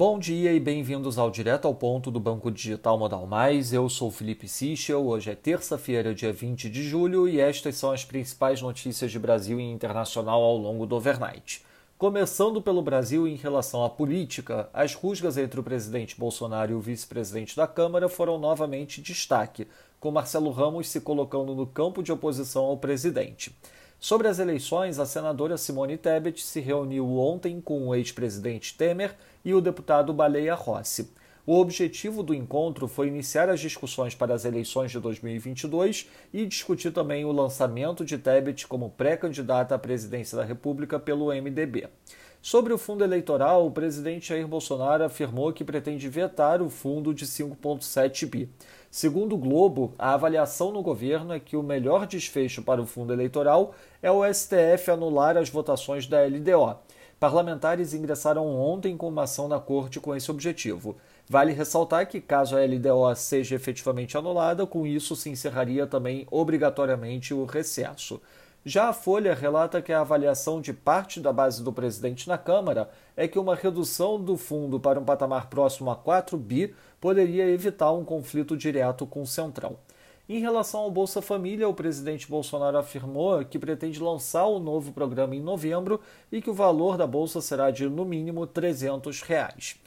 Bom dia e bem-vindos ao Direto ao Ponto do Banco Digital Modal Mais. Eu sou Felipe Sichel. Hoje é terça-feira, dia 20 de julho, e estas são as principais notícias de Brasil e internacional ao longo do overnight. Começando pelo Brasil em relação à política, as rusgas entre o presidente Bolsonaro e o vice-presidente da Câmara foram novamente destaque, com Marcelo Ramos se colocando no campo de oposição ao presidente. Sobre as eleições, a senadora Simone Tebet se reuniu ontem com o ex-presidente Temer e o deputado Baleia Rossi. O objetivo do encontro foi iniciar as discussões para as eleições de 2022 e discutir também o lançamento de Tebet como pré-candidata à presidência da República pelo MDB. Sobre o fundo eleitoral, o presidente Jair Bolsonaro afirmou que pretende vetar o fundo de 5,7 bi. Segundo o Globo, a avaliação no governo é que o melhor desfecho para o fundo eleitoral é o STF anular as votações da LDO. Parlamentares ingressaram ontem com uma ação na corte com esse objetivo. Vale ressaltar que, caso a LDO seja efetivamente anulada, com isso se encerraria também obrigatoriamente o recesso. Já a Folha relata que a avaliação de parte da base do presidente na Câmara é que uma redução do fundo para um patamar próximo a 4 bi poderia evitar um conflito direto com o Centrão. Em relação ao Bolsa Família, o presidente Bolsonaro afirmou que pretende lançar o novo programa em novembro e que o valor da bolsa será de no mínimo 300 reais.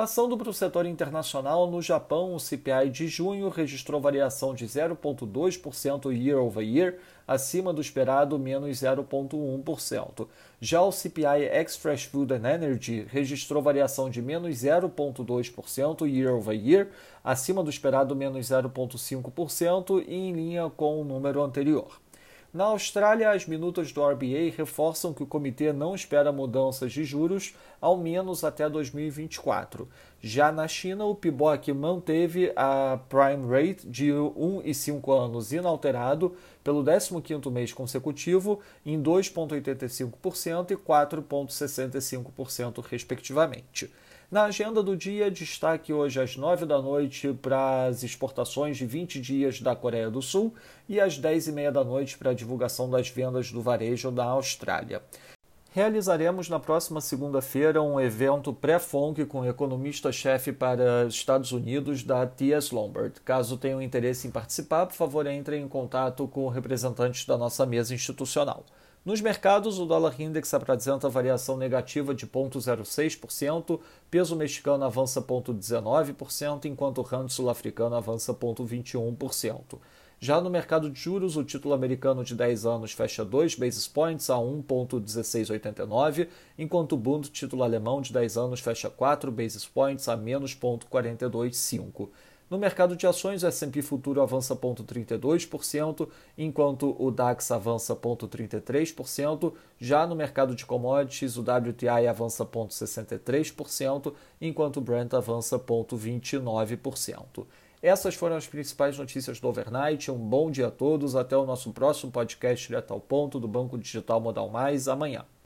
Passando para o setor internacional, no Japão, o CPI de junho registrou variação de 0,2% year over year, acima do esperado menos 0,1%. Já o CPI ex-Fresh Food and Energy registrou variação de menos 0,2% year over year, acima do esperado menos 0,5% e em linha com o número anterior. Na Austrália, as minutas do RBA reforçam que o comitê não espera mudanças de juros, ao menos até 2024. Já na China, o PIBOC manteve a prime rate de 1 e 5 anos inalterado pelo 15º mês consecutivo em 2,85% e 4,65% respectivamente. Na agenda do dia, destaque hoje às 9 da noite para as exportações de 20 dias da Coreia do Sul e às 10 e meia da noite para a divulgação das vendas do varejo da Austrália. Realizaremos na próxima segunda-feira um evento pré-FONC com o economista-chefe para os Estados Unidos da T.S. Lombard. Caso tenham interesse em participar, por favor, entre em contato com representantes da nossa mesa institucional. Nos mercados, o dólar index apresenta variação negativa de 0,06%, peso mexicano avança 0,19%, enquanto o rand sul-africano avança 0,21%. Já no mercado de juros, o título americano de 10 anos fecha 2 basis points a 1,1689, enquanto o Bund, título alemão de 10 anos, fecha 4 basis points a menos 0,425. No mercado de ações, o S&P Futuro avança 0,32%, enquanto o DAX avança 0,33%. Já no mercado de commodities, o WTI avança 0,63%, enquanto o Brent avança 0,29%. Essas foram as principais notícias do overnight. Um bom dia a todos. Até o nosso próximo podcast direto ao ponto do Banco Digital Modal Mais amanhã.